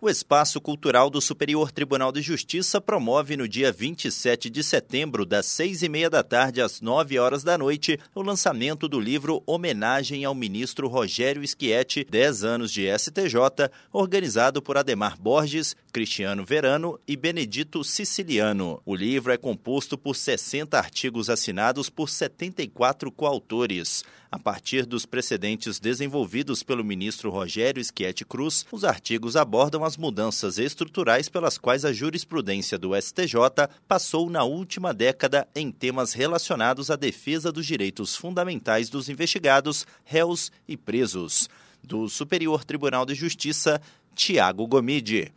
O Espaço Cultural do Superior Tribunal de Justiça promove no dia 27 de setembro, das seis e meia da tarde às nove horas da noite, o lançamento do livro Homenagem ao Ministro Rogério Schietti, 10 anos de STJ, organizado por Ademar Borges, Cristiano Verano e Benedito Siciliano. O livro é composto por 60 artigos assinados por 74 coautores. A partir dos precedentes desenvolvidos pelo ministro Rogério Schietti Cruz, os artigos abordam as mudanças estruturais pelas quais a jurisprudência do STJ passou na última década em temas relacionados à defesa dos direitos fundamentais dos investigados, réus e presos. Do Superior Tribunal de Justiça, Tiago Gomide.